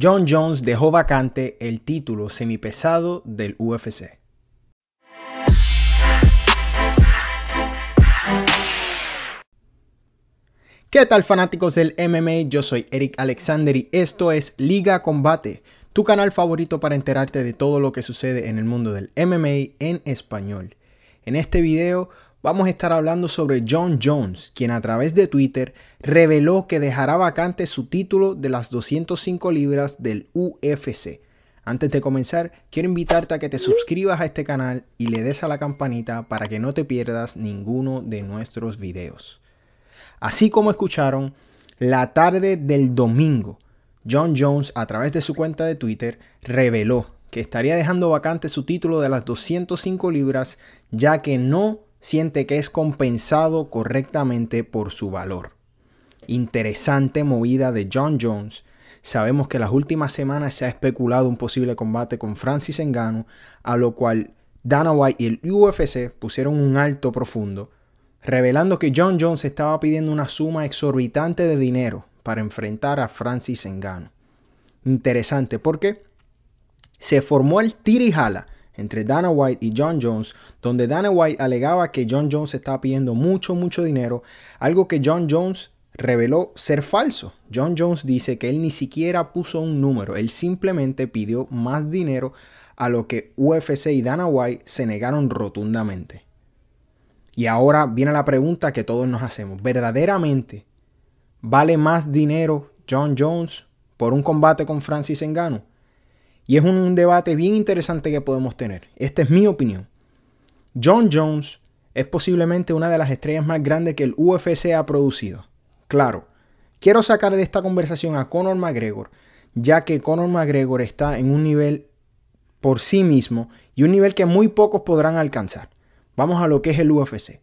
John Jones dejó vacante el título semipesado del UFC. ¿Qué tal fanáticos del MMA? Yo soy Eric Alexander y esto es Liga Combate, tu canal favorito para enterarte de todo lo que sucede en el mundo del MMA en español. En este video vamos a estar hablando sobre John Jones, quien a través de Twitter reveló que dejará vacante su título de las 205 libras del UFC. Antes de comenzar, quiero invitarte a que te suscribas a este canal y le des a la campanita para que no te pierdas ninguno de nuestros videos. Así como escucharon, la tarde del domingo, John Jones a través de su cuenta de Twitter reveló que estaría dejando vacante su título de las 205 libras ya que no siente que es compensado correctamente por su valor. Interesante movida de John Jones. Sabemos que las últimas semanas se ha especulado un posible combate con Francis Ngannou, a lo cual Dana White y el UFC pusieron un alto profundo, revelando que John Jones estaba pidiendo una suma exorbitante de dinero para enfrentar a Francis Ngannou. Interesante porque se formó el tira entre Dana White y John Jones, donde Dana White alegaba que John Jones estaba pidiendo mucho, mucho dinero, algo que John Jones reveló ser falso. John Jones dice que él ni siquiera puso un número, él simplemente pidió más dinero a lo que UFC y Dana White se negaron rotundamente. Y ahora viene la pregunta que todos nos hacemos. ¿Verdaderamente vale más dinero John Jones por un combate con Francis Ngannou? Y es un debate bien interesante que podemos tener. Esta es mi opinión. John Jones es posiblemente una de las estrellas más grandes que el UFC ha producido. Claro, quiero sacar de esta conversación a Conor McGregor, ya que Conor McGregor está en un nivel por sí mismo y un nivel que muy pocos podrán alcanzar. Vamos a lo que es el UFC.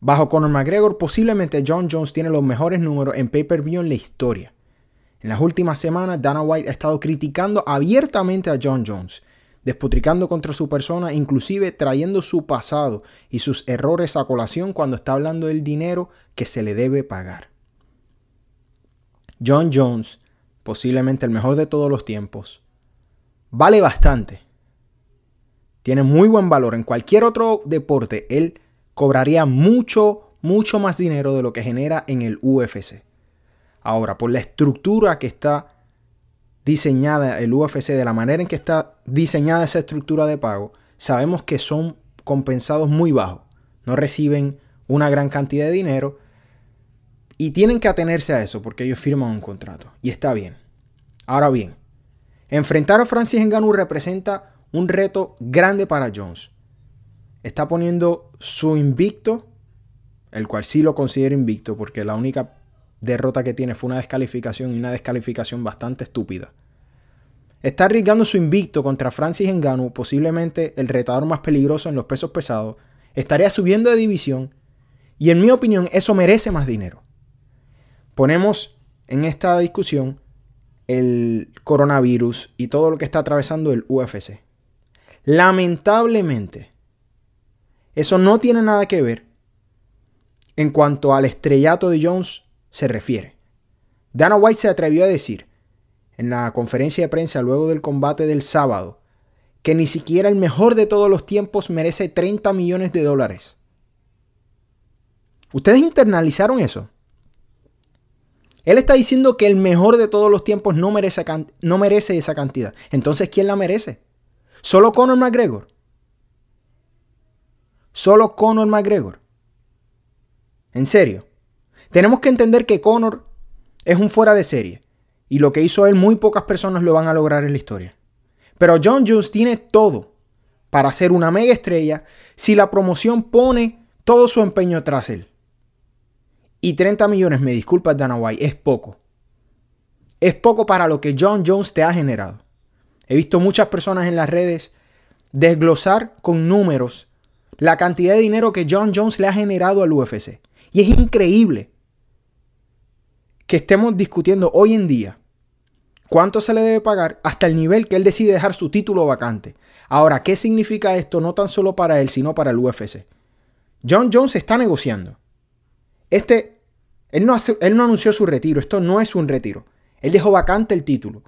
Bajo Conor McGregor, posiblemente John Jones tiene los mejores números en pay-per-view en la historia. En las últimas semanas, Dana White ha estado criticando abiertamente a John Jones, despotricando contra su persona, inclusive trayendo su pasado y sus errores a colación cuando está hablando del dinero que se le debe pagar. John Jones, posiblemente el mejor de todos los tiempos, vale bastante. Tiene muy buen valor. En cualquier otro deporte, él cobraría mucho, mucho más dinero de lo que genera en el UFC. Ahora, por la estructura que está diseñada el UFC, de la manera en que está diseñada esa estructura de pago, sabemos que son compensados muy bajos. No reciben una gran cantidad de dinero y tienen que atenerse a eso porque ellos firman un contrato. Y está bien. Ahora bien, enfrentar a Francis Ngannou representa un reto grande para Jones. Está poniendo su invicto, el cual sí lo considero invicto porque la única derrota que tiene fue una descalificación y una descalificación bastante estúpida. Está arriesgando su invicto contra Francis Ngannou, posiblemente el retador más peligroso en los pesos pesados. Estaría subiendo de división y en mi opinión eso merece más dinero. Ponemos en esta discusión el coronavirus y todo lo que está atravesando el UFC. Lamentablemente, eso no tiene nada que ver en cuanto al estrellato de Jones se refiere. Dana White se atrevió a decir en la conferencia de prensa luego del combate del sábado que ni siquiera el mejor de todos los tiempos merece 30 millones de dólares. ¿Ustedes internalizaron eso? Él está diciendo que el mejor de todos los tiempos no merece, esa cantidad. Entonces, ¿quién la merece? ¿Solo Conor McGregor? ¿Solo Conor McGregor? ¿En serio? Tenemos que entender que Conor es un fuera de serie. Y lo que hizo él, muy pocas personas lo van a lograr en la historia. Pero John Jones tiene todo para ser una mega estrella si la promoción pone todo su empeño tras él. Y 30 millones, me disculpas Dana White, es poco. Es poco para lo que John Jones te ha generado. He visto muchas personas en las redes desglosar con números la cantidad de dinero que John Jones le ha generado al UFC. Y es increíble que estemos discutiendo hoy en día cuánto se le debe pagar hasta el nivel que él decide dejar su título vacante. Ahora, ¿qué significa esto no tan solo para él, sino para el UFC? John Jones está negociando. Este, él no, él no anunció su retiro, esto no es un retiro. Él dejó vacante el título.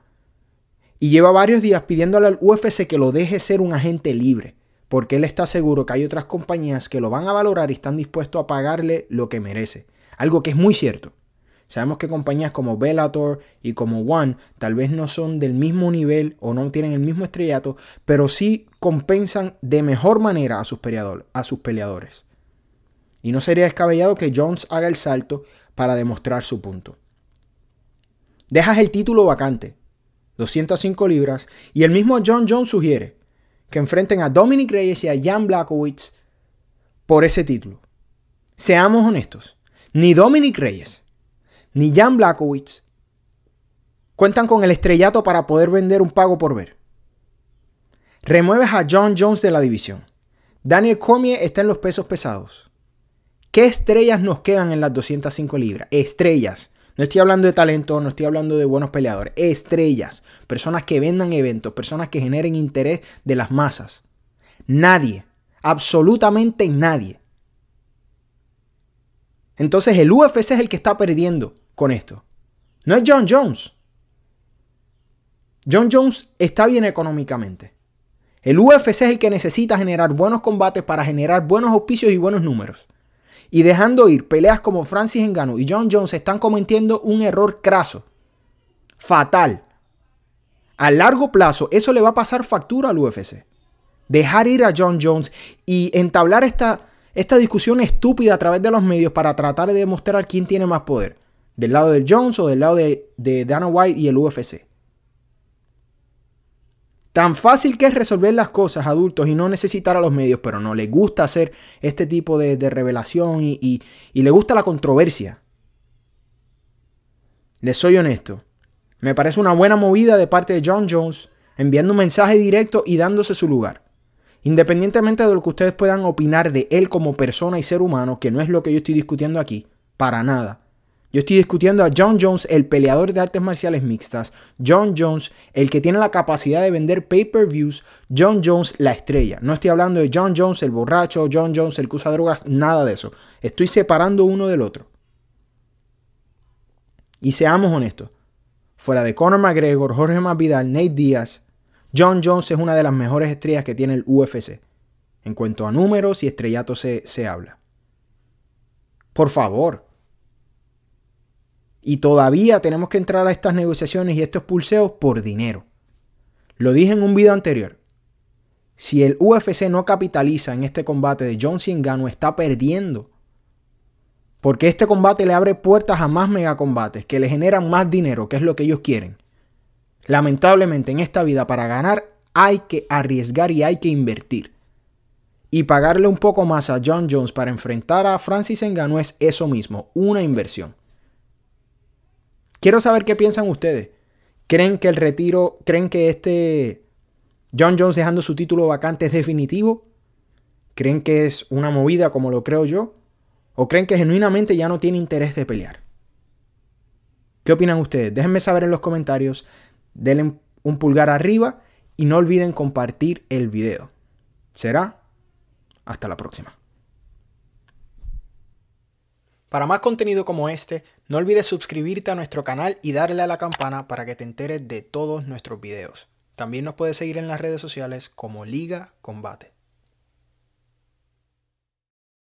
Y lleva varios días pidiéndole al UFC que lo deje ser un agente libre, porque él está seguro que hay otras compañías que lo van a valorar y están dispuestos a pagarle lo que merece. Algo que es muy cierto. Sabemos que compañías como Bellator y como One tal vez no son del mismo nivel o no tienen el mismo estrellato, pero sí compensan de mejor manera a sus, a sus peleadores. Y no sería descabellado que Jones haga el salto para demostrar su punto. Dejas el título vacante, 205 libras, y el mismo John Jones sugiere que enfrenten a Dominic Reyes y a Jan Blakowicz por ese título. Seamos honestos, ni Dominic Reyes ni Jan Blakowicz cuentan con el estrellato para poder vender un pago por ver. Remueves a John Jones de la división. Daniel Cormier está en los pesos pesados. ¿Qué estrellas nos quedan en las 205 libras? Estrellas. No estoy hablando de talento, no estoy hablando de buenos peleadores. Estrellas. Personas que vendan eventos, personas que generen interés de las masas. Nadie. Absolutamente nadie. Entonces el UFC es el que está perdiendo con esto. No es John Jones. John Jones está bien económicamente. El UFC es el que necesita generar buenos combates para generar buenos auspicios y buenos números. Y dejando ir peleas como Francis Ngannou y John Jones están cometiendo un error craso. Fatal. A largo plazo eso le va a pasar factura al UFC. Dejar ir a John Jones y entablar esta, esta discusión estúpida a través de los medios para tratar de demostrar quién tiene más poder del lado del Jones o del lado de, Dana White y el UFC. Tan fácil que es resolver las cosas adultos y no necesitar a los medios, pero no le gusta hacer este tipo de, revelación y, y le gusta la controversia. Les soy honesto. Me parece una buena movida de parte de John Jones enviando un mensaje directo y dándose su lugar. Independientemente de lo que ustedes puedan opinar de él como persona y ser humano, que no es lo que yo estoy discutiendo aquí, para nada. Yo estoy discutiendo a John Jones, el peleador de artes marciales mixtas. John Jones, el que tiene la capacidad de vender pay-per-views. John Jones, la estrella. No estoy hablando de John Jones, el borracho, John Jones, el que usa drogas, nada de eso. Estoy separando uno del otro. Y seamos honestos. Fuera de Conor McGregor, Jorge Masvidal, Nate Diaz, John Jones es una de las mejores estrellas que tiene el UFC. En cuanto a números y estrellato se, se habla. Por favor, y todavía tenemos que entrar a estas negociaciones y estos pulseos por dinero. Lo dije en un video anterior. Si el UFC no capitaliza en este combate de John Cena, está perdiendo. Porque este combate le abre puertas a más megacombates que le generan más dinero, que es lo que ellos quieren. Lamentablemente en esta vida para ganar hay que arriesgar y hay que invertir. Y pagarle un poco más a John Jones para enfrentar a Francis Ngannou es eso mismo, una inversión. Quiero saber qué piensan ustedes. ¿Creen que el retiro, creen que este John Jones dejando su título vacante es definitivo? ¿Creen que es una movida como lo creo yo? ¿O creen que genuinamente ya no tiene interés de pelear? ¿Qué opinan ustedes? Déjenme saber en los comentarios. Denle un pulgar arriba y no olviden compartir el video. ¿Será? Hasta la próxima. Para más contenido como este, no olvides suscribirte a nuestro canal y darle a la campana para que te enteres de todos nuestros videos. También nos puedes seguir en las redes sociales como Liga Combate.